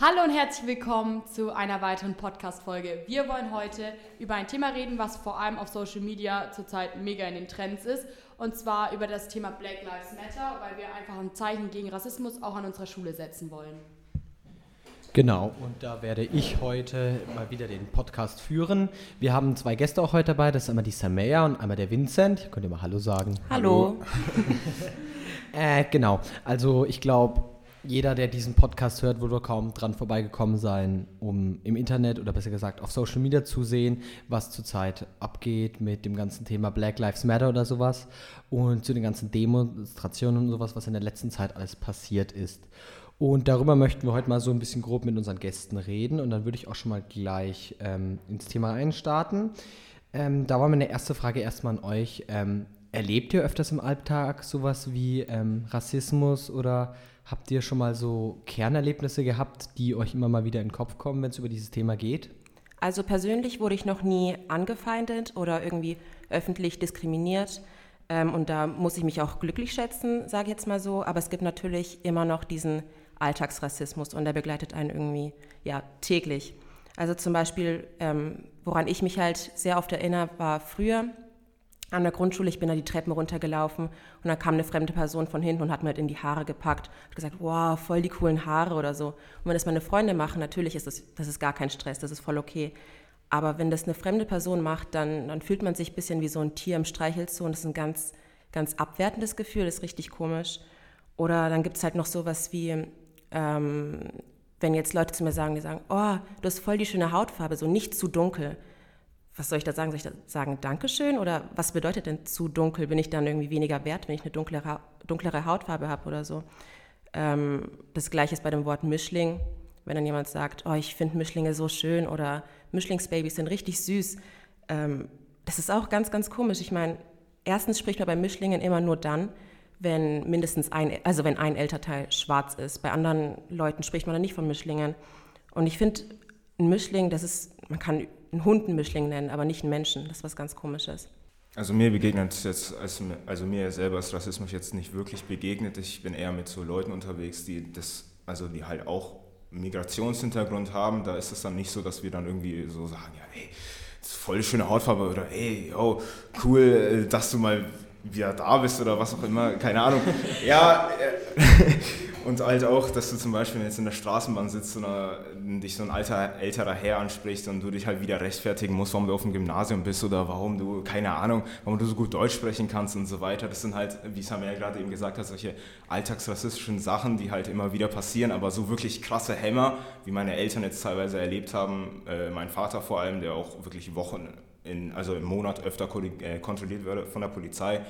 Hallo und herzlich willkommen zu einer weiteren Podcast-Folge. Wir wollen heute über ein Thema reden, was vor allem auf Social Media zurzeit mega in den Trends ist. Und zwar über das Thema Black Lives Matter, weil wir einfach ein Zeichen gegen Rassismus auch an unserer Schule setzen wollen. Genau, und da werde ich heute mal wieder den Podcast führen. Wir haben zwei Gäste auch heute dabei, das ist einmal die Samaya und einmal der Vincent. Könnt ihr mal Hallo sagen? Hallo. äh, genau, also ich glaube, jeder, der diesen Podcast hört, würde kaum dran vorbeigekommen sein, um im Internet oder besser gesagt auf Social Media zu sehen, was zurzeit abgeht mit dem ganzen Thema Black Lives Matter oder sowas und zu den ganzen Demonstrationen und sowas, was in der letzten Zeit alles passiert ist. Und darüber möchten wir heute mal so ein bisschen grob mit unseren Gästen reden und dann würde ich auch schon mal gleich ähm, ins Thema einstarten. Ähm, da war meine erste Frage erstmal an euch. Ähm, erlebt ihr öfters im Alltag sowas wie ähm, Rassismus oder Habt ihr schon mal so Kernerlebnisse gehabt, die euch immer mal wieder in den Kopf kommen, wenn es über dieses Thema geht? Also persönlich wurde ich noch nie angefeindet oder irgendwie öffentlich diskriminiert. Ähm, und da muss ich mich auch glücklich schätzen, sage ich jetzt mal so. Aber es gibt natürlich immer noch diesen Alltagsrassismus und der begleitet einen irgendwie ja, täglich. Also zum Beispiel, ähm, woran ich mich halt sehr oft erinnere, war früher, an der Grundschule, ich bin da die Treppen runtergelaufen und dann kam eine fremde Person von hinten und hat mir halt in die Haare gepackt und gesagt, wow, voll die coolen Haare oder so. Und wenn das meine Freunde machen, natürlich ist das, das ist gar kein Stress, das ist voll okay. Aber wenn das eine fremde Person macht, dann, dann fühlt man sich ein bisschen wie so ein Tier im Streichelzoo und das ist ein ganz, ganz abwertendes Gefühl, das ist richtig komisch. Oder dann gibt es halt noch sowas wie, ähm, wenn jetzt Leute zu mir sagen, die sagen, oh, du hast voll die schöne Hautfarbe, so nicht zu dunkel was soll ich da sagen? Soll ich da sagen Dankeschön? Oder was bedeutet denn zu dunkel? Bin ich dann irgendwie weniger wert, wenn ich eine dunklere, dunklere Hautfarbe habe oder so? Ähm, das gleiche ist bei dem Wort Mischling. Wenn dann jemand sagt, oh, ich finde Mischlinge so schön oder Mischlingsbabys sind richtig süß. Ähm, das ist auch ganz, ganz komisch. Ich meine, erstens spricht man bei Mischlingen immer nur dann, wenn mindestens ein, also wenn ein Elternteil schwarz ist. Bei anderen Leuten spricht man dann nicht von Mischlingen. Und ich finde, ein Mischling, das ist, man kann einen Hundenmischling nennen, aber nicht einen Menschen. Das ist was ganz Komisches. Also mir begegnet jetzt, also mir selber ist Rassismus jetzt nicht wirklich begegnet. Ich bin eher mit so Leuten unterwegs, die das, also die halt auch Migrationshintergrund haben. Da ist es dann nicht so, dass wir dann irgendwie so sagen, ja, ey, voll schöne Hautfarbe oder ey, yo, cool, dass du mal wieder da bist oder was auch immer, keine Ahnung. Ja, äh, und halt auch, dass du zum Beispiel jetzt in der Straßenbahn sitzt und äh, dich so ein alter, älterer Herr anspricht und du dich halt wieder rechtfertigen musst, warum du auf dem Gymnasium bist oder warum du, keine Ahnung, warum du so gut Deutsch sprechen kannst und so weiter. Das sind halt, wie Samir ja gerade eben gesagt hat, solche alltagsrassistischen Sachen, die halt immer wieder passieren, aber so wirklich krasse Hämmer, wie meine Eltern jetzt teilweise erlebt haben, äh, mein Vater vor allem, der auch wirklich Wochen, in, also im Monat öfter äh, kontrolliert wurde von der Polizei,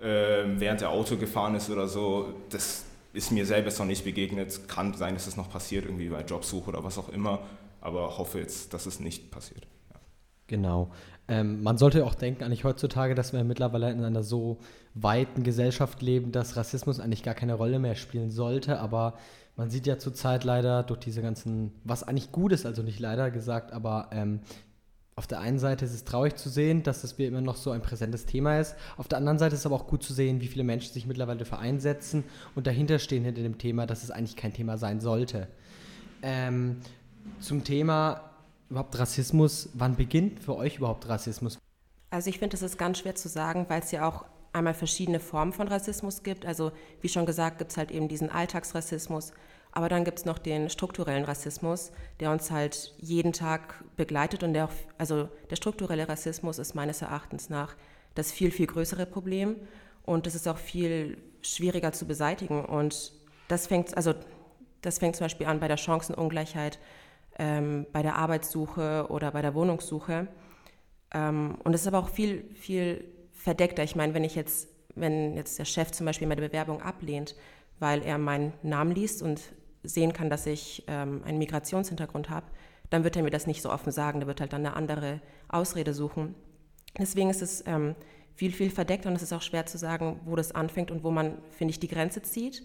äh, während der Auto gefahren ist oder so, das ist mir selber noch nicht begegnet. Kann sein, dass es noch passiert, irgendwie bei Jobsuche oder was auch immer. Aber hoffe jetzt, dass es nicht passiert. Ja. Genau. Ähm, man sollte auch denken, eigentlich heutzutage, dass wir mittlerweile in einer so weiten Gesellschaft leben, dass Rassismus eigentlich gar keine Rolle mehr spielen sollte. Aber man sieht ja zurzeit leider durch diese ganzen, was eigentlich gut ist, also nicht leider gesagt, aber ähm, auf der einen Seite ist es traurig zu sehen, dass das immer noch so ein präsentes Thema ist. Auf der anderen Seite ist es aber auch gut zu sehen, wie viele Menschen sich mittlerweile dafür einsetzen und dahinter stehen hinter dem Thema, dass es eigentlich kein Thema sein sollte. Ähm, zum Thema überhaupt Rassismus, wann beginnt für euch überhaupt Rassismus? Also ich finde, es ist ganz schwer zu sagen, weil es ja auch einmal verschiedene Formen von Rassismus gibt. Also wie schon gesagt, gibt es halt eben diesen Alltagsrassismus, aber dann gibt es noch den strukturellen Rassismus, der uns halt jeden Tag begleitet und der also der strukturelle Rassismus ist meines Erachtens nach das viel, viel größere Problem und das ist auch viel schwieriger zu beseitigen und das fängt, also das fängt zum Beispiel an bei der Chancenungleichheit, ähm, bei der Arbeitssuche oder bei der Wohnungssuche. Ähm, und es ist aber auch viel, viel verdeckter. Ich meine, wenn ich jetzt, wenn jetzt der Chef zum Beispiel meine Bewerbung ablehnt, weil er meinen Namen liest und sehen kann, dass ich ähm, einen Migrationshintergrund habe, dann wird er mir das nicht so offen sagen. Der wird halt dann eine andere Ausrede suchen. Deswegen ist es ähm, viel, viel verdeckt und es ist auch schwer zu sagen, wo das anfängt und wo man, finde ich, die Grenze zieht.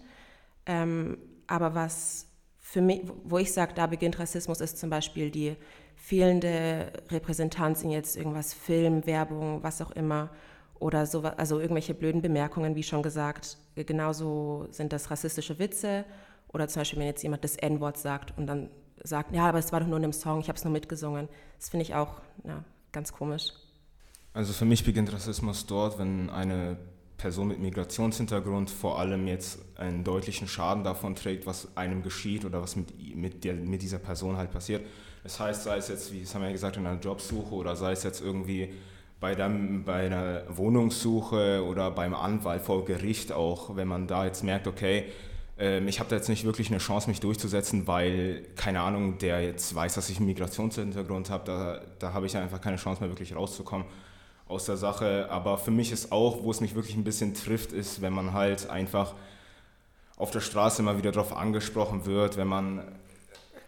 Ähm, aber was für mich, wo ich sage, da beginnt Rassismus, ist zum Beispiel die fehlende Repräsentanz in jetzt irgendwas Film, Werbung, was auch immer oder so, also irgendwelche blöden Bemerkungen, wie schon gesagt. Genauso sind das rassistische Witze Oder zum Beispiel, wenn jetzt jemand das N-Wort sagt und dann sagt, ja, aber es war doch nur in einem Song, ich habe es nur mitgesungen. Das finde ich auch ja, ganz komisch. Also für mich beginnt Rassismus dort, wenn eine Person mit Migrationshintergrund vor allem jetzt einen deutlichen Schaden davon trägt, was einem geschieht oder was mit, mit, der, mit dieser Person halt passiert. Das heißt, sei es jetzt, wie es haben wir ja gesagt, in einer Jobsuche oder sei es jetzt irgendwie bei, der, bei einer Wohnungssuche oder beim Anwalt vor Gericht auch, wenn man da jetzt merkt, okay, ich habe da jetzt nicht wirklich eine Chance, mich durchzusetzen, weil, keine Ahnung, der jetzt weiß, dass ich einen Migrationshintergrund habe, da, da habe ich einfach keine Chance mehr wirklich rauszukommen aus der Sache. Aber für mich ist auch, wo es mich wirklich ein bisschen trifft, ist, wenn man halt einfach auf der Straße immer wieder darauf angesprochen wird, wenn man,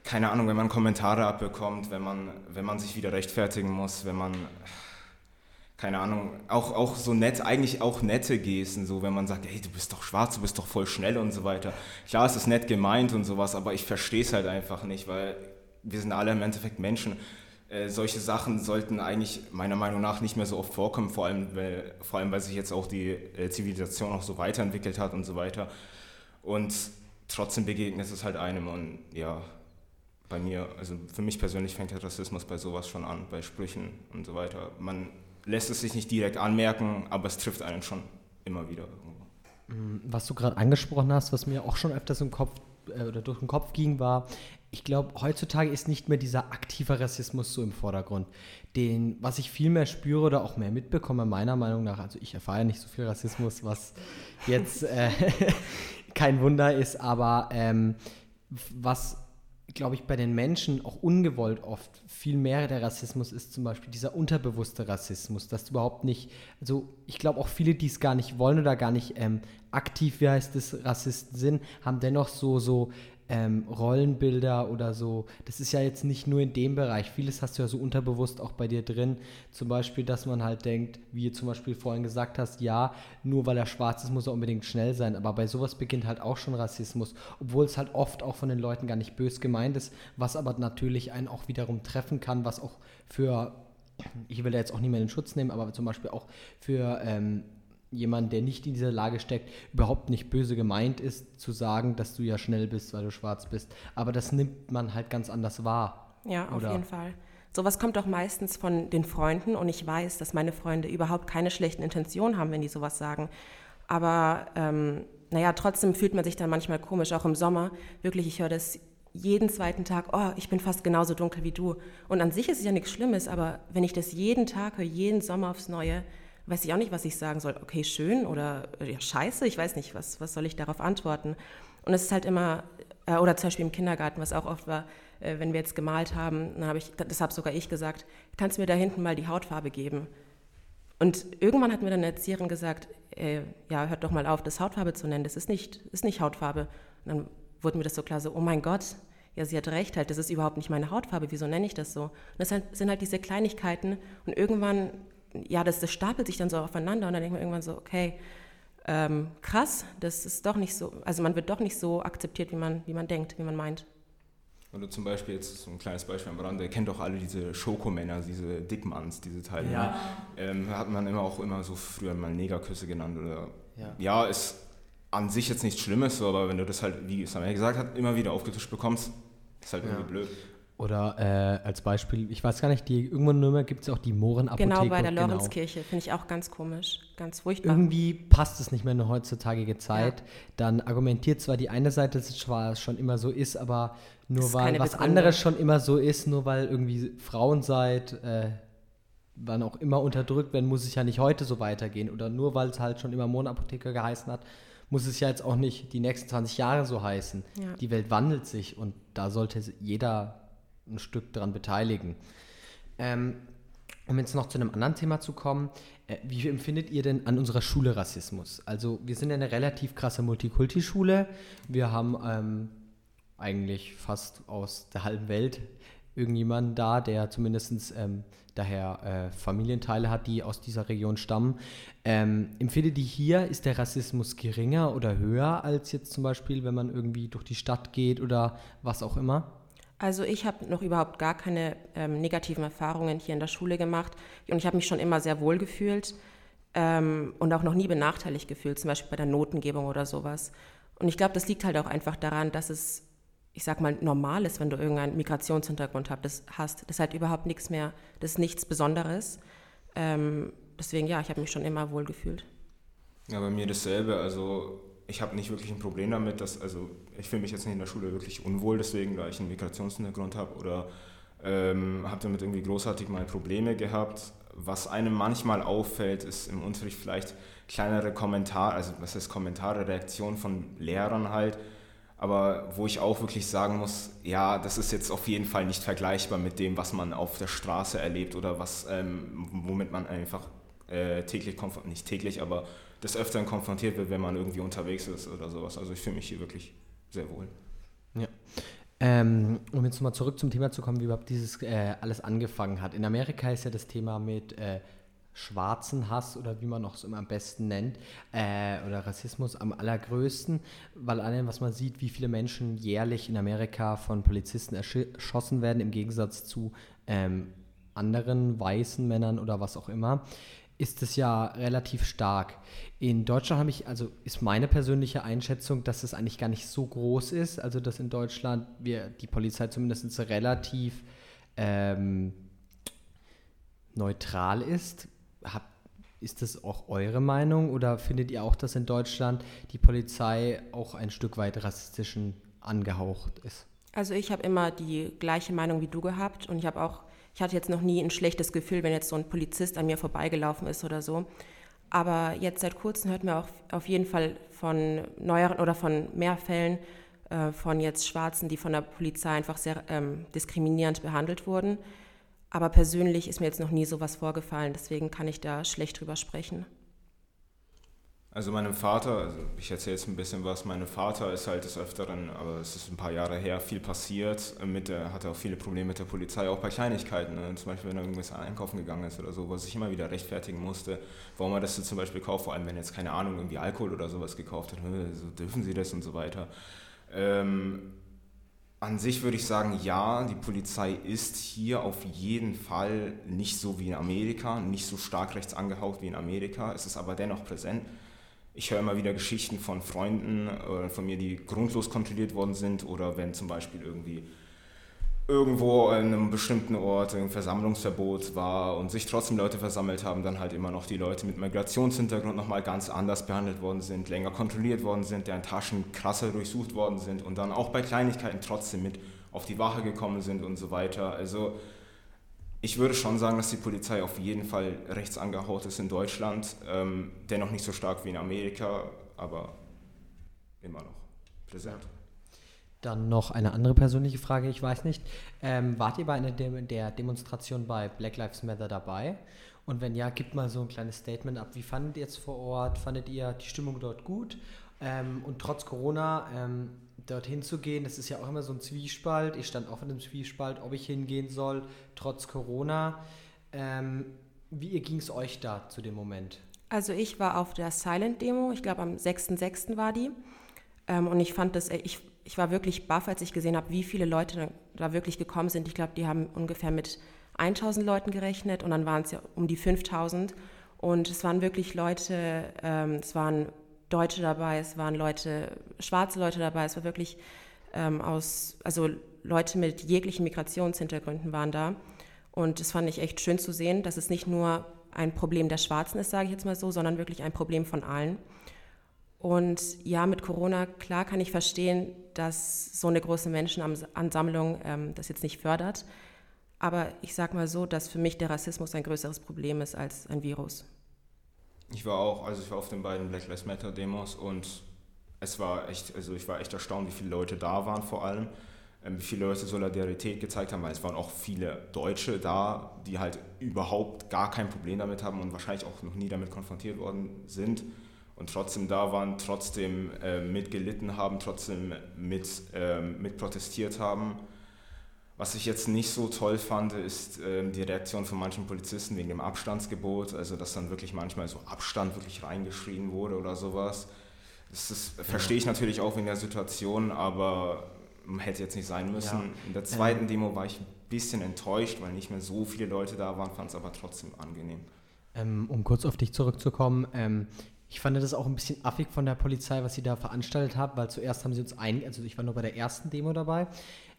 keine Ahnung, wenn man Kommentare abbekommt, wenn man, wenn man sich wieder rechtfertigen muss, wenn man, keine Ahnung, auch, auch so nett, eigentlich auch nette Gesten, so wenn man sagt, hey, du bist doch schwarz, du bist doch voll schnell und so weiter. Klar, es ist nett gemeint und sowas, aber ich verstehe es halt einfach nicht, weil wir sind alle im Endeffekt Menschen äh, solche Sachen sollten eigentlich meiner Meinung nach nicht mehr so oft vorkommen, vor allem, weil, vor allem, weil sich jetzt auch die äh, Zivilisation auch so weiterentwickelt hat und so weiter. Und trotzdem begegnet es halt einem und ja, bei mir, also für mich persönlich fängt der Rassismus bei sowas schon an, bei Sprüchen und so weiter. Man lässt es sich nicht direkt anmerken, aber es trifft einen schon immer wieder irgendwo. Mm, was du gerade angesprochen hast, was mir auch schon öfters im Kopf äh, oder durch den Kopf ging, war, ich glaube, heutzutage ist nicht mehr dieser aktive Rassismus so im Vordergrund. Den, was ich viel mehr spüre oder auch mehr mitbekomme, meiner Meinung nach, also ich erfahre nicht so viel Rassismus, was jetzt äh, kein Wunder ist, aber ähm, was, glaube ich, bei den Menschen auch ungewollt oft viel mehr der Rassismus ist, zum Beispiel dieser unterbewusste Rassismus, dass du überhaupt nicht, also ich glaube auch viele, die es gar nicht wollen oder gar nicht ähm, aktiv, wie heißt es, Rassisten sind, haben dennoch so, so ähm, Rollenbilder oder so. Das ist ja jetzt nicht nur in dem Bereich. Vieles hast du ja so unterbewusst auch bei dir drin. Zum Beispiel, dass man halt denkt, wie zum Beispiel vorhin gesagt hast, ja, nur weil er schwarz ist, muss er unbedingt schnell sein. Aber bei sowas beginnt halt auch schon Rassismus, obwohl es halt oft auch von den Leuten gar nicht bös gemeint ist, was aber natürlich einen auch wiederum treffen kann, was auch für ich will da jetzt auch mehr in Schutz nehmen, aber zum Beispiel auch für ähm, jemand, der nicht in dieser Lage steckt, überhaupt nicht böse gemeint ist, zu sagen, dass du ja schnell bist, weil du schwarz bist. Aber das nimmt man halt ganz anders wahr. Ja, auf oder? jeden Fall. Sowas kommt auch meistens von den Freunden und ich weiß, dass meine Freunde überhaupt keine schlechten Intentionen haben, wenn die sowas sagen. Aber ähm, naja, trotzdem fühlt man sich dann manchmal komisch, auch im Sommer. Wirklich, ich höre das jeden zweiten Tag, oh, ich bin fast genauso dunkel wie du. Und an sich ist es ja nichts Schlimmes, aber wenn ich das jeden Tag höre, jeden Sommer aufs Neue, weiß ich auch nicht, was ich sagen soll. Okay, schön oder ja, scheiße, ich weiß nicht, was, was soll ich darauf antworten. Und es ist halt immer, äh, oder zum Beispiel im Kindergarten, was auch oft war, äh, wenn wir jetzt gemalt haben, dann habe ich, das habe sogar ich gesagt, kannst du mir da hinten mal die Hautfarbe geben? Und irgendwann hat mir dann eine Erzieherin gesagt, äh, ja, hört doch mal auf, das Hautfarbe zu nennen, das ist nicht, ist nicht Hautfarbe. Und dann wurde mir das so klar, so, oh mein Gott, ja, sie hat recht halt, das ist überhaupt nicht meine Hautfarbe, wieso nenne ich das so? Und das sind halt diese Kleinigkeiten und irgendwann ja, das, das stapelt sich dann so aufeinander und dann denkt man irgendwann so, okay, ähm, krass, das ist doch nicht so, also man wird doch nicht so akzeptiert, wie man, wie man denkt, wie man meint. Oder zum Beispiel, jetzt so ein kleines Beispiel am Rande, ihr kennt doch alle diese Schokomänner, diese Dickmanns, diese Teile. Ja. Ähm, hat man immer auch immer so früher mal Negerküsse genannt. Oder, ja. ja, ist an sich jetzt nichts Schlimmes, aber wenn du das halt, wie Samuel gesagt hat, immer wieder aufgetischt bekommst, ist halt ja. irgendwie blöd. Oder äh, als Beispiel, ich weiß gar nicht, die, irgendwo in Nürnberg gibt es auch die Mohrenapotheke. Genau, bei der genau. Lorenzkirche. Genau. Finde ich auch ganz komisch, ganz furchtbar. Irgendwie passt es nicht mehr in der heutzutage Zeit. Ja. Dann argumentiert zwar die eine Seite, dass es zwar schon immer so ist, aber nur ist weil was anderes schon immer so ist, nur weil irgendwie Frauen seid, äh, wann auch immer unterdrückt werden, muss es ja nicht heute so weitergehen. Oder nur weil es halt schon immer Mohrenapotheke geheißen hat, muss es ja jetzt auch nicht die nächsten 20 Jahre so heißen. Ja. Die Welt wandelt sich und da sollte jeder ein Stück daran beteiligen. Ähm, um jetzt noch zu einem anderen Thema zu kommen, äh, wie empfindet ihr denn an unserer Schule Rassismus? Also wir sind ja eine relativ krasse Multikulti-Schule. Wir haben ähm, eigentlich fast aus der halben Welt irgendjemanden da, der zumindest ähm, daher äh, Familienteile hat, die aus dieser Region stammen. Ähm, empfindet ihr hier, ist der Rassismus geringer oder höher als jetzt zum Beispiel, wenn man irgendwie durch die Stadt geht oder was auch immer? Also ich habe noch überhaupt gar keine ähm, negativen Erfahrungen hier in der Schule gemacht und ich habe mich schon immer sehr wohl gefühlt ähm, und auch noch nie benachteiligt gefühlt, zum Beispiel bei der Notengebung oder sowas. Und ich glaube, das liegt halt auch einfach daran, dass es, ich sag mal, normal ist, wenn du irgendeinen Migrationshintergrund hast. Das, hast. das ist halt überhaupt nichts mehr, das ist nichts Besonderes. Ähm, deswegen, ja, ich habe mich schon immer wohl gefühlt. Ja, bei mir dasselbe. Also ich habe nicht wirklich ein Problem damit, dass, also ich fühle mich jetzt nicht in der Schule wirklich unwohl, deswegen, da ich einen Migrationshintergrund habe oder ähm, habe damit irgendwie großartig mal Probleme gehabt. Was einem manchmal auffällt, ist im Unterricht vielleicht kleinere Kommentare, also was heißt Kommentare, Reaktionen von Lehrern halt, aber wo ich auch wirklich sagen muss, ja, das ist jetzt auf jeden Fall nicht vergleichbar mit dem, was man auf der Straße erlebt oder was, ähm, womit man einfach äh, täglich, nicht täglich, aber des Öfteren konfrontiert wird, wenn man irgendwie unterwegs ist oder sowas. Also ich fühle mich hier wirklich sehr wohl. Ja. Ähm, um jetzt mal zurück zum Thema zu kommen, wie überhaupt dieses äh, alles angefangen hat. In Amerika ist ja das Thema mit äh, schwarzen Hass oder wie man noch so immer am besten nennt, äh, oder Rassismus am allergrößten, weil allein was man sieht, wie viele Menschen jährlich in Amerika von Polizisten erschossen werden, im Gegensatz zu ähm, anderen weißen Männern oder was auch immer, ist es ja relativ stark. In Deutschland habe ich, also ist meine persönliche Einschätzung, dass es eigentlich gar nicht so groß ist, also dass in Deutschland wir die Polizei zumindest relativ ähm, neutral ist. Hab, ist das auch eure Meinung oder findet ihr auch, dass in Deutschland die Polizei auch ein Stück weit rassistischen angehaucht ist? Also ich habe immer die gleiche Meinung wie du gehabt und ich habe auch ich hatte jetzt noch nie ein schlechtes Gefühl, wenn jetzt so ein Polizist an mir vorbeigelaufen ist oder so. Aber jetzt seit kurzem hört man auch auf jeden Fall von neueren oder von mehr Fällen äh, von jetzt Schwarzen, die von der Polizei einfach sehr ähm, diskriminierend behandelt wurden. Aber persönlich ist mir jetzt noch nie sowas vorgefallen, deswegen kann ich da schlecht drüber sprechen. Also meinem Vater, also ich erzähle jetzt ein bisschen was, mein Vater ist halt des Öfteren, aber es ist ein paar Jahre her, viel passiert. Mit der, hatte auch viele Probleme mit der Polizei, auch bei Kleinigkeiten. Ne? Zum Beispiel, wenn er irgendwas einkaufen gegangen ist oder so, was ich immer wieder rechtfertigen musste, warum er das zum Beispiel kauft, vor allem wenn er jetzt keine Ahnung, irgendwie Alkohol oder sowas gekauft hat, so dürfen sie das und so weiter. Ähm, an sich würde ich sagen, ja, die Polizei ist hier auf jeden Fall nicht so wie in Amerika, nicht so stark rechts angehaucht wie in Amerika. Es ist aber dennoch präsent ich höre immer wieder Geschichten von Freunden oder von mir, die grundlos kontrolliert worden sind oder wenn zum Beispiel irgendwie irgendwo an einem bestimmten Ort ein Versammlungsverbot war und sich trotzdem Leute versammelt haben, dann halt immer noch die Leute mit Migrationshintergrund nochmal ganz anders behandelt worden sind, länger kontrolliert worden sind, deren Taschen krasser durchsucht worden sind und dann auch bei Kleinigkeiten trotzdem mit auf die Wache gekommen sind und so weiter. Also ich würde schon sagen, dass die Polizei auf jeden Fall rechts angehaut ist in Deutschland. Ähm, dennoch nicht so stark wie in Amerika, aber immer noch präsent. Dann noch eine andere persönliche Frage, ich weiß nicht. Ähm, wart ihr bei einer De der Demonstration bei Black Lives Matter dabei? Und wenn ja, gibt mal so ein kleines Statement ab. Wie fandet ihr jetzt vor Ort? Fandet ihr die Stimmung dort gut? Ähm, und trotz Corona, ähm, dorthin zu gehen, das ist ja auch immer so ein Zwiespalt. Ich stand auch in einem Zwiespalt, ob ich hingehen soll, trotz Corona. Ähm, wie ging es euch da zu dem Moment? Also ich war auf der Silent-Demo, ich glaube am 6.6. war die. Ähm, und ich fand das, äh, ich, ich war wirklich baff, als ich gesehen habe, wie viele Leute da wirklich gekommen sind. Ich glaube, die haben ungefähr mit 1000 Leuten gerechnet und dann waren es ja um die 5000. Und es waren wirklich Leute, ähm, es waren Deutsche dabei, es waren Leute, schwarze Leute dabei, es war wirklich ähm, aus, also Leute mit jeglichen Migrationshintergründen waren da. Und das fand ich echt schön zu sehen, dass es nicht nur ein Problem der Schwarzen ist, sage ich jetzt mal so, sondern wirklich ein Problem von allen. Und ja, mit Corona, klar kann ich verstehen, dass so eine große Menschenansammlung ähm, das jetzt nicht fördert. Aber ich sage mal so, dass für mich der Rassismus ein größeres Problem ist als ein Virus. Ich war auch, also ich war auf den beiden Black Lives Matter Demos und es war echt, also ich war echt erstaunt, wie viele Leute da waren vor allem, ähm, wie viele Leute Solidarität gezeigt haben, weil es waren auch viele Deutsche da, die halt überhaupt gar kein Problem damit haben und wahrscheinlich auch noch nie damit konfrontiert worden sind und trotzdem da waren, trotzdem äh, mitgelitten haben, trotzdem mit, äh, mit protestiert haben was ich jetzt nicht so toll fand, ist äh, die Reaktion von manchen Polizisten wegen dem Abstandsgebot, also dass dann wirklich manchmal so Abstand wirklich reingeschrien wurde oder sowas. Das ist, verstehe ich natürlich auch in der Situation, aber hätte jetzt nicht sein müssen. Ja. In der zweiten Demo war ich ein bisschen enttäuscht, weil nicht mehr so viele Leute da waren, fand es aber trotzdem angenehm. Ähm, um kurz auf dich zurückzukommen, ähm, Ich fand das auch ein bisschen affig von der Polizei, was sie da veranstaltet hat, weil zuerst haben sie uns ein, also ich war nur bei der ersten Demo dabei.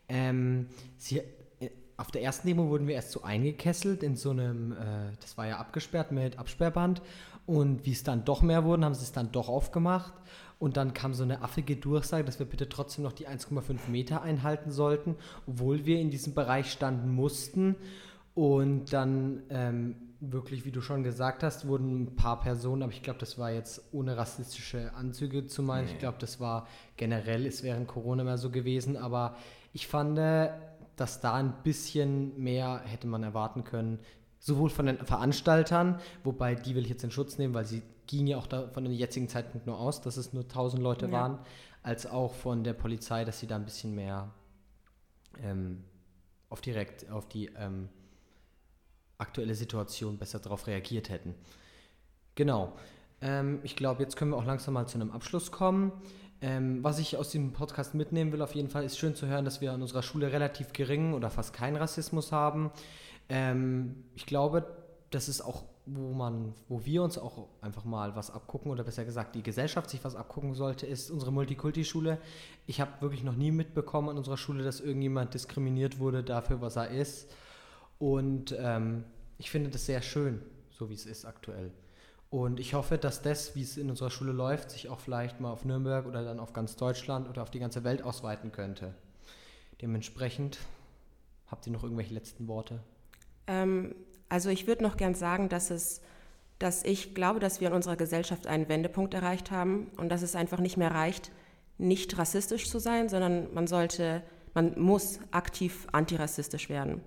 Ähm, sie, äh, auf der ersten Demo wurden wir erst so eingekesselt in so einem, äh, das war ja abgesperrt mit Absperrband. Und wie es dann doch mehr wurden, haben sie es dann doch aufgemacht. Und dann kam so eine affige Durchsage, dass wir bitte trotzdem noch die 1,5 Meter einhalten sollten, obwohl wir in diesem Bereich standen mussten. Und dann ähm, wirklich, wie du schon gesagt hast, wurden ein paar Personen, aber ich glaube, das war jetzt ohne rassistische Anzüge zu meinen. Nee. Ich glaube, das war generell, ist während Corona mehr so gewesen. Aber ich fand, dass da ein bisschen mehr hätte man erwarten können. Sowohl von den Veranstaltern, wobei die will ich jetzt in Schutz nehmen, weil sie ging ja auch da von dem jetzigen Zeitpunkt nur aus, dass es nur 1000 Leute ja. waren, als auch von der Polizei, dass sie da ein bisschen mehr ähm, auf direkt auf die ähm, aktuelle Situation besser darauf reagiert hätten. Genau. Ähm, ich glaube, jetzt können wir auch langsam mal zu einem Abschluss kommen. Ähm, was ich aus dem Podcast mitnehmen will, auf jeden Fall, ist schön zu hören, dass wir an unserer Schule relativ geringen oder fast keinen Rassismus haben. Ähm, ich glaube, das ist auch, wo man, wo wir uns auch einfach mal was abgucken oder besser gesagt die Gesellschaft sich was abgucken sollte, ist unsere Multikulti-Schule. Ich habe wirklich noch nie mitbekommen an unserer Schule, dass irgendjemand diskriminiert wurde dafür, was er ist. Und ähm, ich finde das sehr schön, so wie es ist aktuell. Und ich hoffe, dass das, wie es in unserer Schule läuft, sich auch vielleicht mal auf Nürnberg oder dann auf ganz Deutschland oder auf die ganze Welt ausweiten könnte. Dementsprechend, habt ihr noch irgendwelche letzten Worte? Ähm, also ich würde noch gern sagen, dass es dass ich glaube, dass wir in unserer Gesellschaft einen Wendepunkt erreicht haben und dass es einfach nicht mehr reicht, nicht rassistisch zu sein, sondern man sollte, man muss aktiv antirassistisch werden.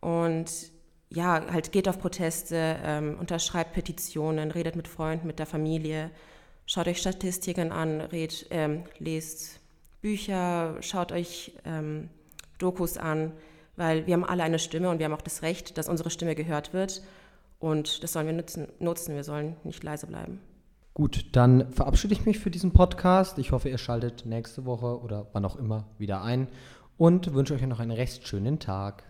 Und ja, halt geht auf Proteste, ähm, unterschreibt Petitionen, redet mit Freunden, mit der Familie, schaut euch Statistiken an, red, ähm, lest Bücher, schaut euch ähm, Dokus an, weil wir haben alle eine Stimme und wir haben auch das Recht, dass unsere Stimme gehört wird. Und das sollen wir nutzen, nutzen. Wir sollen nicht leise bleiben. Gut, dann verabschiede ich mich für diesen Podcast. Ich hoffe, ihr schaltet nächste Woche oder wann auch immer wieder ein und wünsche euch noch einen recht schönen Tag.